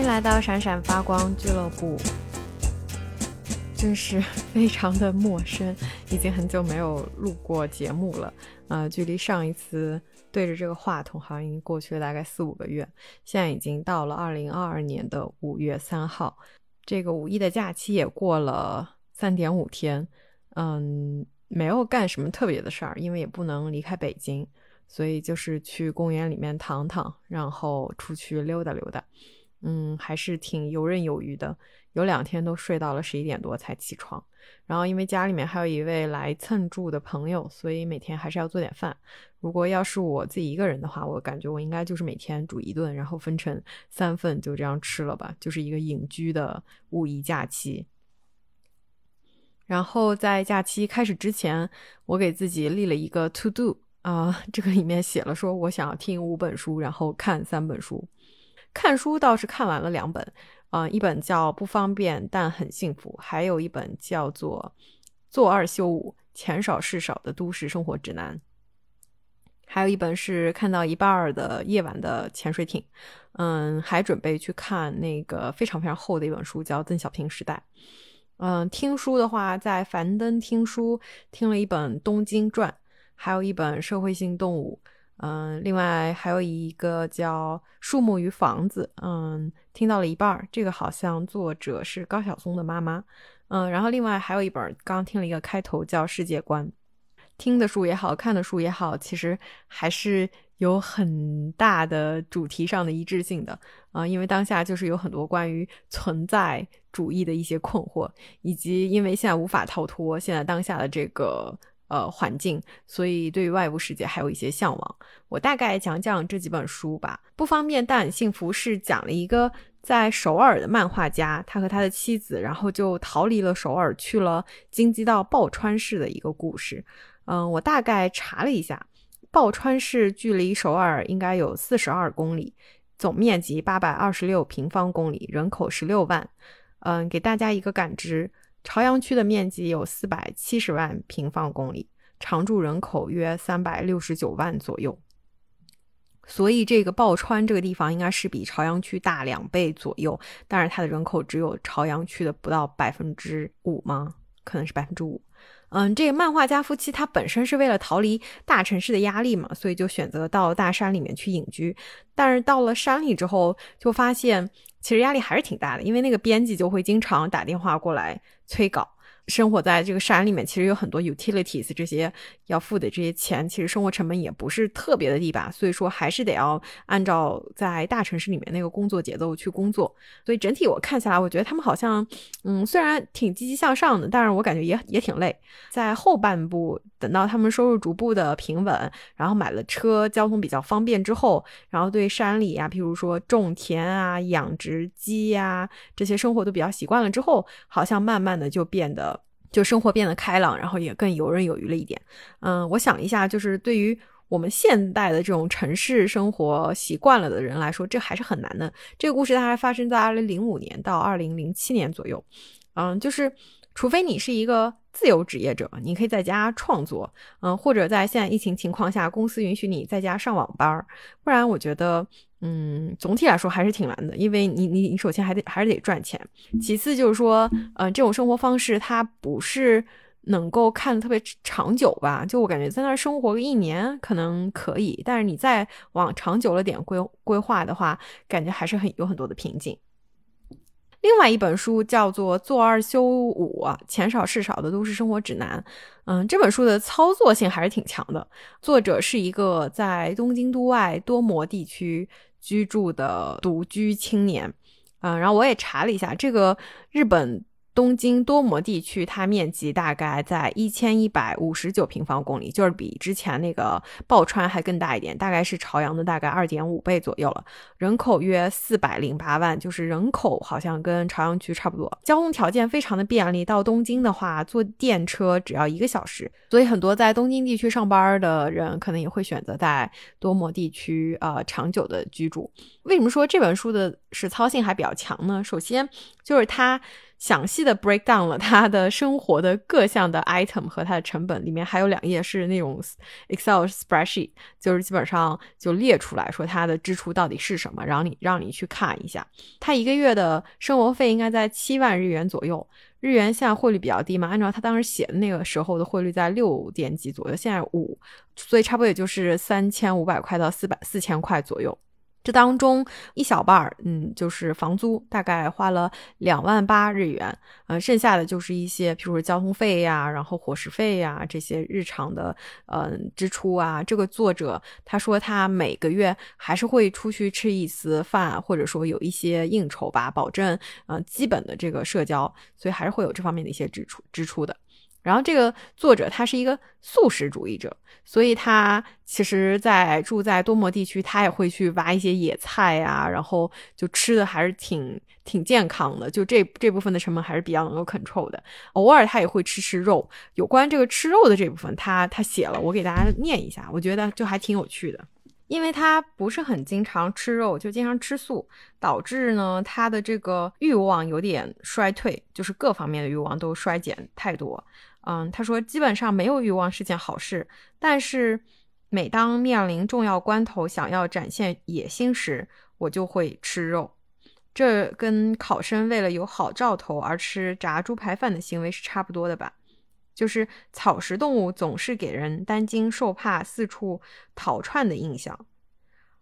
欢迎来到闪闪发光俱乐部。真是 非常的陌生，已经很久没有录过节目了。呃，距离上一次对着这个话筒，好像已经过去了大概四五个月。现在已经到了二零二二年的五月三号，这个五一的假期也过了三点五天。嗯，没有干什么特别的事儿，因为也不能离开北京，所以就是去公园里面躺躺，然后出去溜达溜达。嗯，还是挺游刃有余的。有两天都睡到了十一点多才起床。然后因为家里面还有一位来蹭住的朋友，所以每天还是要做点饭。如果要是我自己一个人的话，我感觉我应该就是每天煮一顿，然后分成三份就这样吃了吧，就是一个隐居的五一假期。然后在假期开始之前，我给自己立了一个 to do 啊，这个里面写了说我想要听五本书，然后看三本书。看书倒是看完了两本，啊，一本叫《不方便但很幸福》，还有一本叫做《做二休五：钱少事少的都市生活指南》，还有一本是看到一半的夜晚的潜水艇，嗯，还准备去看那个非常非常厚的一本书，叫《邓小平时代》，嗯，听书的话，在樊登听书听了一本《东京传》，还有一本《社会性动物》。嗯，另外还有一个叫《树木与房子》，嗯，听到了一半儿，这个好像作者是高晓松的妈妈，嗯，然后另外还有一本，刚听了一个开头叫《世界观》，听的书也好看的书也好，其实还是有很大的主题上的一致性的，啊，因为当下就是有很多关于存在主义的一些困惑，以及因为现在无法逃脱现在当下的这个。呃，环境，所以对于外部世界还有一些向往。我大概讲讲这几本书吧。不方便但很幸福是讲了一个在首尔的漫画家，他和他的妻子，然后就逃离了首尔，去了京畿道抱川市的一个故事。嗯，我大概查了一下，抱川市距离首尔应该有四十二公里，总面积八百二十六平方公里，人口十六万。嗯，给大家一个感知。朝阳区的面积有四百七十万平方公里，常住人口约三百六十九万左右，所以这个抱川这个地方应该是比朝阳区大两倍左右，但是它的人口只有朝阳区的不到百分之五吗？可能是百分之五。嗯，这个漫画家夫妻他本身是为了逃离大城市的压力嘛，所以就选择到大山里面去隐居，但是到了山里之后，就发现。其实压力还是挺大的，因为那个编辑就会经常打电话过来催稿。生活在这个山里面，其实有很多 utilities 这些要付的这些钱，其实生活成本也不是特别的低吧。所以说还是得要按照在大城市里面那个工作节奏去工作。所以整体我看下来，我觉得他们好像，嗯，虽然挺积极向上的，但是我感觉也也挺累。在后半部。等到他们收入逐步的平稳，然后买了车，交通比较方便之后，然后对山里呀，譬如说种田啊、养殖鸡呀这些生活都比较习惯了之后，好像慢慢的就变得就生活变得开朗，然后也更游刃有余了一点。嗯，我想一下，就是对于我们现代的这种城市生活习惯了的人来说，这还是很难的。这个故事大概发生在二零零五年到二零零七年左右。嗯，就是除非你是一个。自由职业者，你可以在家创作，嗯，或者在现在疫情情况下，公司允许你在家上网班儿，不然我觉得，嗯，总体来说还是挺难的，因为你你你首先还得还是得赚钱，其次就是说，嗯，这种生活方式它不是能够看的特别长久吧？就我感觉在那儿生活个一年可能可以，但是你再往长久了点规规划的话，感觉还是很有很多的瓶颈。另外一本书叫做《做二休五：钱少事少的都市生活指南》。嗯，这本书的操作性还是挺强的。作者是一个在东京都外多摩地区居住的独居青年。嗯，然后我也查了一下，这个日本。东京多摩地区，它面积大概在一千一百五十九平方公里，就是比之前那个抱川还更大一点，大概是朝阳的大概二点五倍左右了。人口约四百零八万，就是人口好像跟朝阳区差不多。交通条件非常的便利，到东京的话坐电车只要一个小时，所以很多在东京地区上班的人可能也会选择在多摩地区呃长久的居住。为什么说这本书的实操性还比较强呢？首先就是它。详细的 break down 了他的生活的各项的 item 和它的成本，里面还有两页是那种 Excel spreadsheet，就是基本上就列出来说他的支出到底是什么，然后你让你去看一下，他一个月的生活费应该在七万日元左右。日元现在汇率比较低嘛，按照他当时写的那个时候的汇率在六点几左右，现在五，所以差不多也就是三千五百块到四百四千块左右。当中一小半儿，嗯，就是房租，大概花了两万八日元，嗯，剩下的就是一些，比如说交通费呀，然后伙食费呀，这些日常的，嗯，支出啊。这个作者他说他每个月还是会出去吃一次饭，或者说有一些应酬吧，保证，嗯，基本的这个社交，所以还是会有这方面的一些支出支出的。然后这个作者他是一个素食主义者，所以他其实，在住在多摩地区，他也会去挖一些野菜呀，然后就吃的还是挺挺健康的，就这这部分的成本还是比较能够 control 的。偶尔他也会吃吃肉，有关这个吃肉的这部分，他他写了，我给大家念一下，我觉得就还挺有趣的，因为他不是很经常吃肉，就经常吃素，导致呢他的这个欲望有点衰退，就是各方面的欲望都衰减太多。嗯，他说基本上没有欲望是件好事，但是每当面临重要关头，想要展现野心时，我就会吃肉。这跟考生为了有好兆头而吃炸猪排饭的行为是差不多的吧？就是草食动物总是给人担惊受怕、四处逃窜的印象，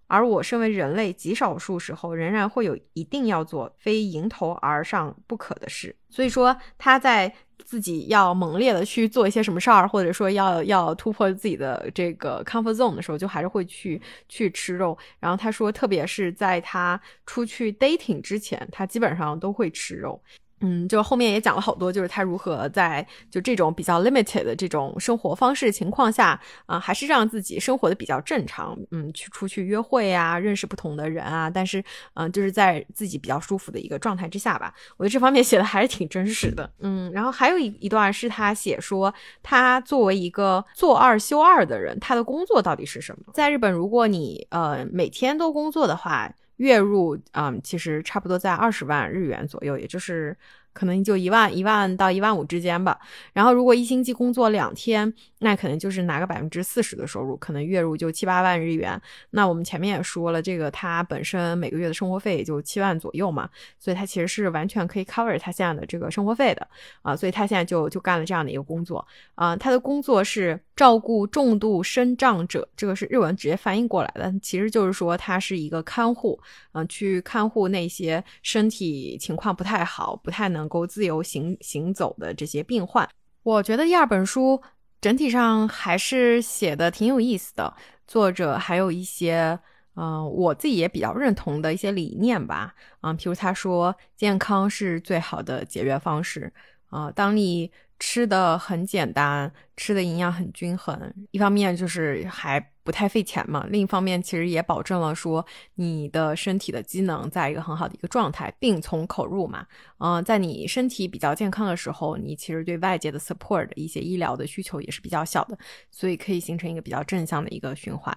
而我身为人类，极少数时候仍然会有一定要做、非迎头而上不可的事。所以说他在。自己要猛烈的去做一些什么事儿，或者说要要突破自己的这个 comfort zone 的时候，就还是会去去吃肉。然后他说，特别是在他出去 dating 之前，他基本上都会吃肉。嗯，就后面也讲了好多，就是他如何在就这种比较 limited 的这种生活方式情况下，啊，还是让自己生活的比较正常，嗯，去出去约会啊，认识不同的人啊，但是，嗯，就是在自己比较舒服的一个状态之下吧。我觉得这方面写的还是挺真实的，嗯，然后还有一一段是他写说，他作为一个做二休二的人，他的工作到底是什么？在日本，如果你呃每天都工作的话。月入啊，其实差不多在二十万日元左右，也就是可能就一万一万到一万五之间吧。然后如果一星期工作两天，那可能就是拿个百分之四十的收入，可能月入就七八万日元。那我们前面也说了，这个他本身每个月的生活费也就七万左右嘛，所以他其实是完全可以 cover 他现在的这个生活费的啊。所以他现在就就干了这样的一个工作啊，他的工作是。照顾重度身障者，这个是日文直接翻译过来的，其实就是说他是一个看护，嗯，去看护那些身体情况不太好、不太能够自由行行走的这些病患。我觉得第二本书整体上还是写的挺有意思的，作者还有一些，嗯，我自己也比较认同的一些理念吧，嗯，譬如他说健康是最好的节约方式，啊，当你吃的很简单。吃的营养很均衡，一方面就是还不太费钱嘛，另一方面其实也保证了说你的身体的机能在一个很好的一个状态，病从口入嘛。嗯，在你身体比较健康的时候，你其实对外界的 support 一些医疗的需求也是比较小的，所以可以形成一个比较正向的一个循环。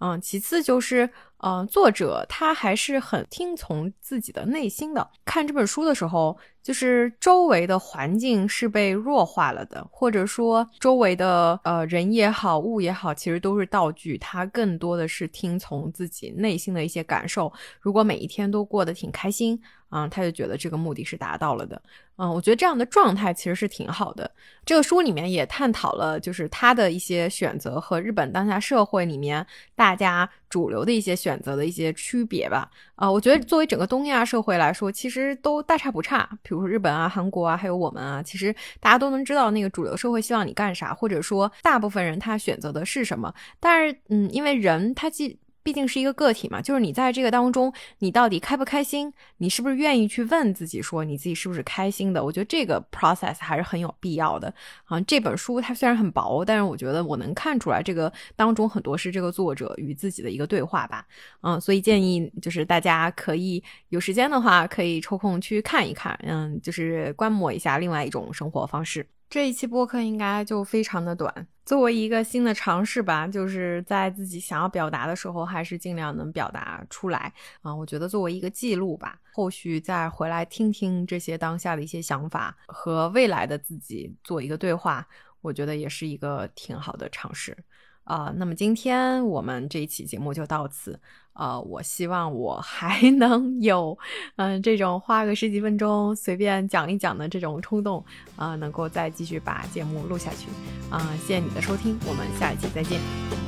嗯，其次就是，嗯，作者他还是很听从自己的内心的。看这本书的时候，就是周围的环境是被弱化了的，或者说周围。为的呃人也好，物也好，其实都是道具。他更多的是听从自己内心的一些感受。如果每一天都过得挺开心。啊，他就觉得这个目的是达到了的。嗯，我觉得这样的状态其实是挺好的。这个书里面也探讨了，就是他的一些选择和日本当下社会里面大家主流的一些选择的一些区别吧。啊，我觉得作为整个东亚社会来说，其实都大差不差。比如说日本啊、韩国啊，还有我们啊，其实大家都能知道那个主流社会希望你干啥，或者说大部分人他选择的是什么。但是，嗯，因为人他既毕竟是一个个体嘛，就是你在这个当中，你到底开不开心？你是不是愿意去问自己，说你自己是不是开心的？我觉得这个 process 还是很有必要的。啊，这本书它虽然很薄，但是我觉得我能看出来，这个当中很多是这个作者与自己的一个对话吧。嗯，所以建议就是大家可以有时间的话，可以抽空去看一看，嗯，就是观摩一下另外一种生活方式。这一期播客应该就非常的短。作为一个新的尝试吧，就是在自己想要表达的时候，还是尽量能表达出来啊。我觉得作为一个记录吧，后续再回来听听这些当下的一些想法，和未来的自己做一个对话，我觉得也是一个挺好的尝试啊。那么今天我们这一期节目就到此。啊，我希望我还 能有，嗯，这种花个十几分钟随便讲一讲的这种冲动，啊，能够再继续把节目录下去，啊，谢谢你的收听，我们下一期再见。